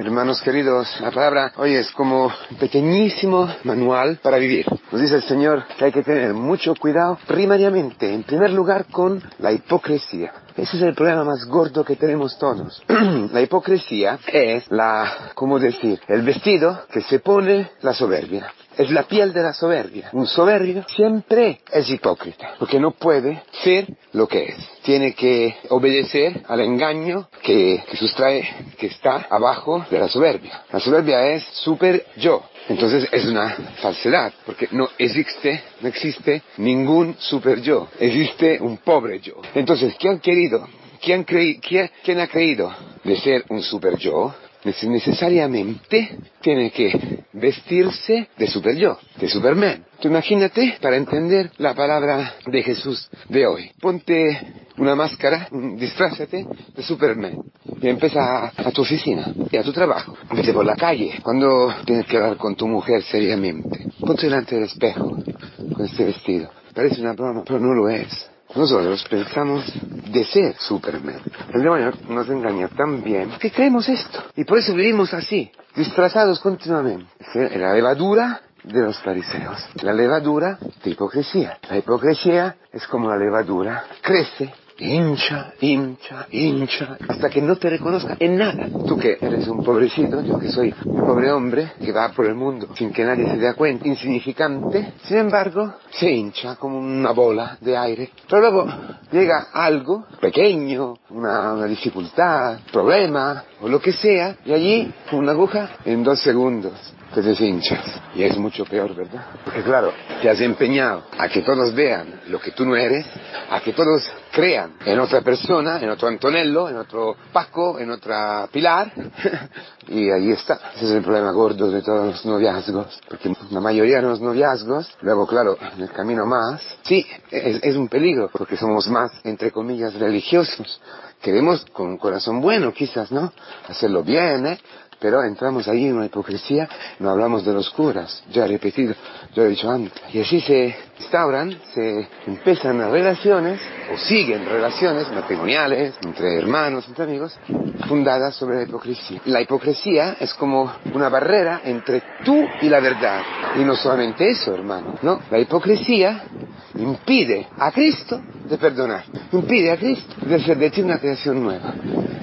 Hermanos queridos, la palabra hoy es como un pequeñísimo manual para vivir. Nos dice el Señor que hay que tener mucho cuidado primariamente, en primer lugar, con la hipocresía. Ese es el problema más gordo que tenemos todos. la hipocresía es la, ¿cómo decir? El vestido que se pone la soberbia es la piel de la soberbia. Un soberbio siempre es hipócrita, porque no puede ser lo que es. Tiene que obedecer al engaño que, sustrae, que está abajo de la soberbia. La soberbia es super yo. Entonces es una falsedad, porque no existe, no existe ningún super yo. Existe un pobre yo. Entonces, ¿quién ha querido? ¿Quién, quién ha creído de ser un super yo? necesariamente tiene que vestirse de super yo, de Superman. Tú imagínate para entender la palabra de Jesús de hoy. Ponte una máscara, disfrázate de Superman y empieza a, tu oficina y a tu trabajo. Vete por la calle cuando tienes que hablar con tu mujer seriamente. Ponte delante del espejo con este vestido. Parece una broma, pero no lo es. Nosotros pensamos de ser Superman. El demonio nos engaña tan bien que creemos esto. Y por eso vivimos así, disfrazados continuamente. La levadura de los fariseos. La levadura de hipocresía. La hipocresía es como la levadura. Crece hincha, hincha, hincha, hasta que no te reconozca en nada. Tú que eres un pobrecito, yo que soy un pobre hombre que va por el mundo sin que nadie se dé cuenta, insignificante, sin embargo, se hincha como una bola de aire. Pero luego llega algo pequeño, una, una dificultad, problema, o lo que sea, y allí, una aguja, en dos segundos te deshinchas. Y es mucho peor, ¿verdad? Porque claro, te has empeñado a que todos vean lo que tú no eres, a que todos crean en otra persona, en otro Antonello, en otro Paco, en otra Pilar, y ahí está. Ese es el problema gordo de todos los noviazgos, porque la mayoría de los noviazgos, luego claro, en el camino más, sí, es, es un peligro, porque somos más, entre comillas, religiosos. Queremos con un corazón bueno, quizás, ¿no? Hacerlo bien, ¿eh? Pero entramos ahí en una hipocresía, no hablamos de los curas, ya he repetido, ya he dicho antes. Y así se instauran, se empiezan relaciones, o siguen relaciones matrimoniales, entre hermanos, entre amigos, fundadas sobre la hipocresía. La hipocresía es como una barrera entre tú y la verdad. Y no solamente eso, hermano, ¿no? La hipocresía impide a Cristo de perdonar, impide a Cristo de hacer de una creación nueva.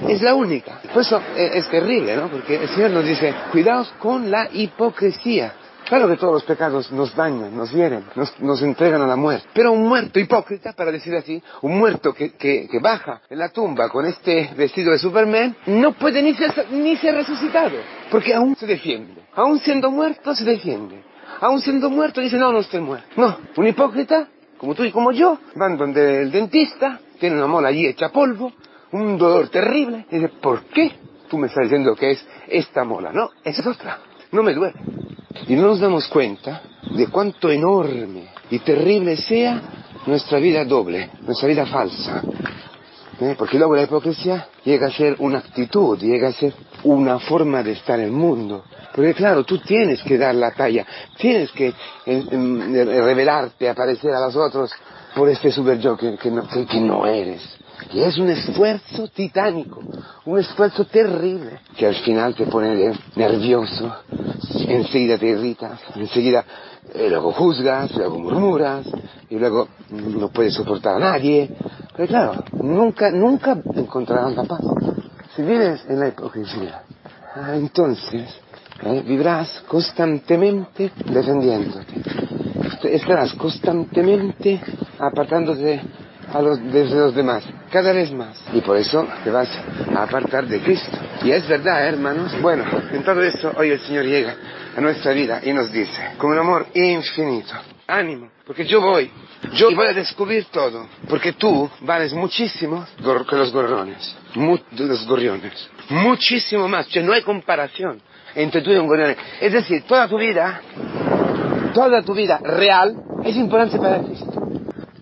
Es la única. Por eso eh, es, terrible, ¿no? Porque el Señor nos dice, cuidaos con la hipocresía. Claro que todos los pecados nos dañan, nos hieren, nos, entregan a la muerte. Pero un muerto hipócrita, para decir así, un muerto que, que, baja en la tumba con este vestido de Superman, no puede ni ser, ni ser resucitado. Porque aún se defiende. Aún siendo muerto, se defiende. Aún siendo muerto, dice, no, no estoy muerto. No, un hipócrita como tú y como yo, van donde el dentista, tiene una mola allí hecha polvo, un dolor terrible, y dice, ¿por qué tú me estás diciendo que es esta mola? No, esa es otra, no me duele. Y no nos damos cuenta de cuánto enorme y terrible sea nuestra vida doble, nuestra vida falsa. ¿Eh? Porque luego la hipocresía llega a ser una actitud, llega a ser una forma de estar en el mundo. Porque claro, tú tienes que dar la talla, tienes que revelarte, aparecer a los otros por este super yo que, no, eres. Y es un esfuerzo titánico, un esfuerzo terrible, que al final te pone nervioso, enseguida te irritas, enseguida eh, luego juzgas, luego murmuras, y luego no puedes soportar a nadie. Pero claro, nunca, nunca encontrarás la paz. Si vives en la hipocresía, ah, entonces ¿eh? vivirás constantemente defendiéndote. Estarás constantemente apartándote a los, de los demás, cada vez más. Y por eso te vas a apartar de Cristo. Y es verdad, hermanos. Bueno, en todo esto hoy el Señor llega a nuestra vida y nos dice, con un amor infinito, ánimo, porque yo voy, yo voy a descubrir todo, porque tú vales muchísimo que los gorrones, los gorriones, muchísimo más, no hay comparación entre tú y un gorrión. Es decir, toda tu vida, toda tu vida real es importante para Cristo.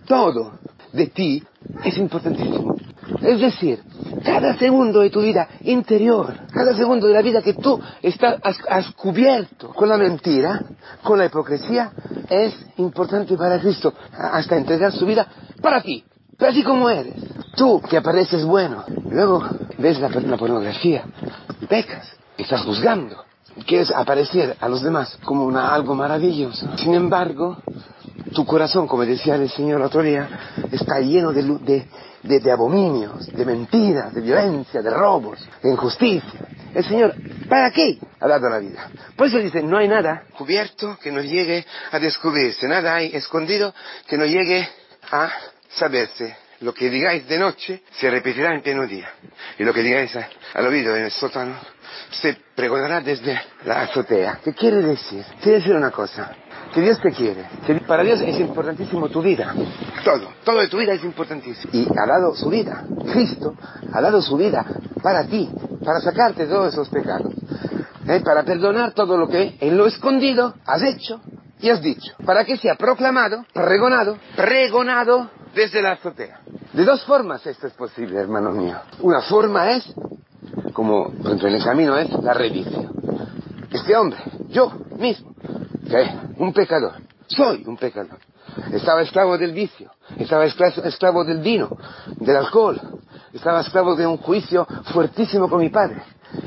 Todo de ti es importantísimo. Es decir, cada segundo de tu vida interior, cada segundo de la vida que tú estás, has, cubierto con la mentira, con la hipocresía, es importante para Cristo, hasta entregar su vida para ti, para ti como eres. Tú que apareces bueno, luego ves la, la pornografía, pecas, estás juzgando, quieres aparecer a los demás como una, algo maravilloso. Sin embargo, tu corazón, como decía el Señor otro día, está lleno de, de, de, abominios, de mentiras, de violencia, de robos, de injusticia. El Señor, ¿para qué ha dado la vida? Por eso dice, no hay nada cubierto que no llegue a descubrirse, nada hay escondido que no llegue a saberse. Lo que digáis de noche se repetirá en pleno día. Y lo que digáis al oído en el sótano se pregonará desde la azotea. ¿Qué quiere decir? Quiere decir una cosa. Que Dios te quiere. Que para Dios es importantísimo tu vida. Todo. Todo de tu vida es importantísimo. Y ha dado su vida. Cristo ha dado su vida para ti. Para sacarte todos esos pecados. ¿Eh? Para perdonar todo lo que en lo escondido has hecho y has dicho. Para que sea proclamado, pregonado, pregonado desde la azotea. De dos formas esto es posible, hermano mío. Una forma es, como en el camino es la revisión. Este hombre, yo mismo, que un pecador, soy un pecador. Estaba esclavo del vicio, estaba esclavo del vino, del alcohol, estaba esclavo de un juicio fuertísimo con mi padre.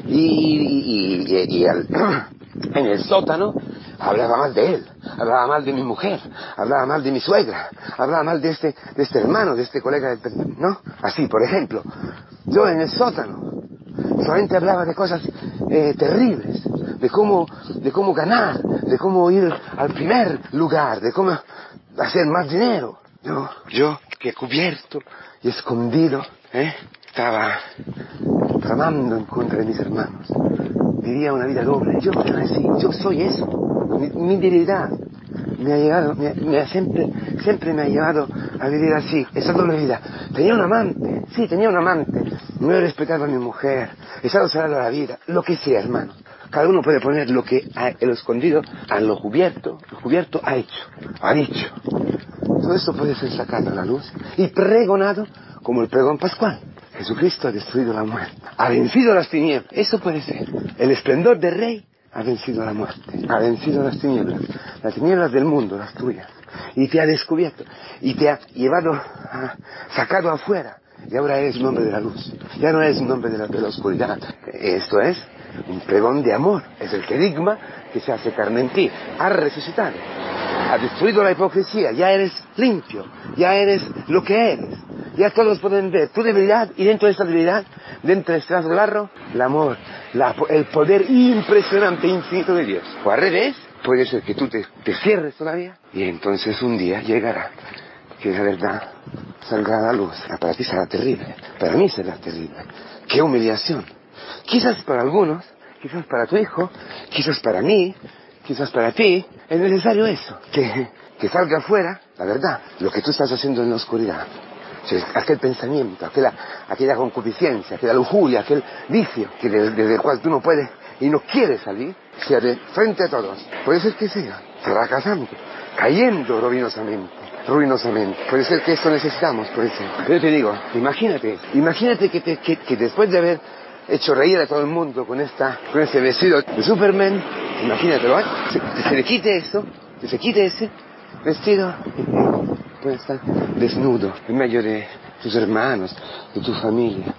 Y, en el sótano hablaba mal de él, hablaba mal de mi mujer, hablaba mal de mi suegra, hablaba mal de este, de este hermano, de este colega ¿no? Así, por ejemplo, yo en el sótano solamente hablaba de cosas eh, terribles, de cómo, de cómo ganar, de cómo ir al primer lugar, de cómo hacer más dinero. Yo, yo, que cubierto y escondido, ¿eh? estaba tramando en contra de mis hermanos. Vivía una vida doble. Yo así, yo soy eso. Mi, mi debilidad me ha llegado, me, ha siempre, siempre me ha llevado a vivir así, esa doble vida. Tenía un amante, sí, tenía un amante. No he respetado a mi mujer, he estado cerrado a la vida, lo que sea, hermano. Cada uno puede poner lo que ha, lo escondido a lo cubierto, lo cubierto ha hecho, ha dicho. Todo esto puede ser sacado a la luz y pregonado como el pregón pascual. Jesucristo ha destruido la muerte, ha vencido las tinieblas. Eso puede ser. El esplendor del Rey ha vencido la muerte, ha vencido las tinieblas, las tinieblas del mundo, las tuyas. Y te ha descubierto, y te ha llevado, ha sacado afuera. Y ahora eres un hombre de la luz. Ya no eres un hombre de la, de la oscuridad. Esto es un pregón de amor. Es el querigma que se hace carne en ti. Ha resucitado. Ha destruido la hipocresía. Ya eres limpio. Ya eres lo que eres. Ya todos pueden ver tu debilidad y dentro de esa debilidad, dentro de este de barro, el amor, el poder impresionante, infinito de Dios. O al revés, puede ser que tú te, cierres todavía y entonces un día llegará que la verdad salga a la luz. Para ti será terrible, para mí será terrible. ¡Qué humillación! Quizás para algunos, quizás para tu hijo, quizás para mí, quizás para ti, es necesario eso, que, que salga afuera la verdad, lo que tú estás haciendo en la oscuridad. Aquel pensamiento, aquella, aquella concupiscencia, aquella lujuria, aquel vicio que desde, el cual tú no puedes y no quieres salir, sea de frente a todos. Puede ser que siga fracasando, cayendo ruinosamente ruinosamente. Puede ser que esto necesitamos, por eso. Pero te digo, imagínate, imagínate que, te, que, que, después de haber hecho reír a todo el mundo con esta, con este vestido de Superman, imagínatelo, ¿eh? se, se le quite esto, que se quite ese vestido y puede estar desnudo en medio de tus hermanos, de tu familia,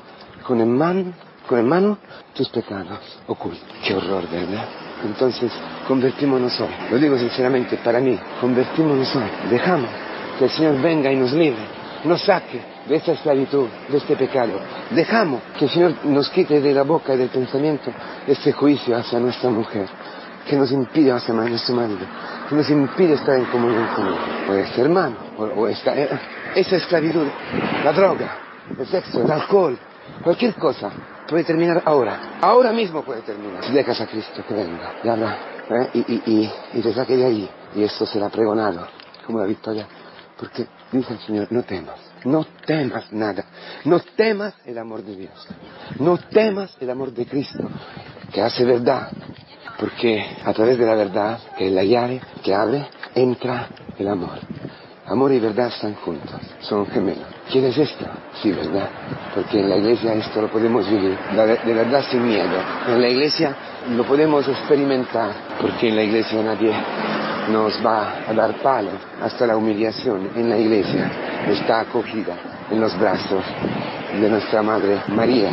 con en mano, con en mano tus pecados ocultos. Qué horror, ¿verdad? Entonces, convertímonos hoy. Lo digo sinceramente para mí, convertímonos hoy. Dejamos que el Señor venga y nos libre, nos saque de esta esclavitud, de este pecado. Dejamos que el Señor nos quite de la boca y del pensamiento este juicio hacia nuestra mujer, que nos impide hacia nuestro marido, que nos impide estar en comunión con él, o este hermano, esta, esa esclavitud, la droga, el sexo, el alcohol, cualquier cosa puede terminar ahora, ahora mismo puede terminar. Si dejas a Cristo que venga ¿eh? y, y, y, y te saque de ahí, y esto será pregonado como la victoria porque dice el Señor, no temas, no temas nada, no temas el amor de Dios, no temas el amor de Cristo, que hace verdad, porque a través de la verdad, que es la llave que abre, entra el amor. Amor y verdad están juntos, son gemelos. ¿Quién es esto? Sí, ¿verdad? Porque en la iglesia esto lo podemos vivir, de verdad sin miedo. En la iglesia lo podemos experimentar, porque en la iglesia nadie nos va a dar palo hasta la humillación en la iglesia está acogida en los brazos de nuestra Madre María.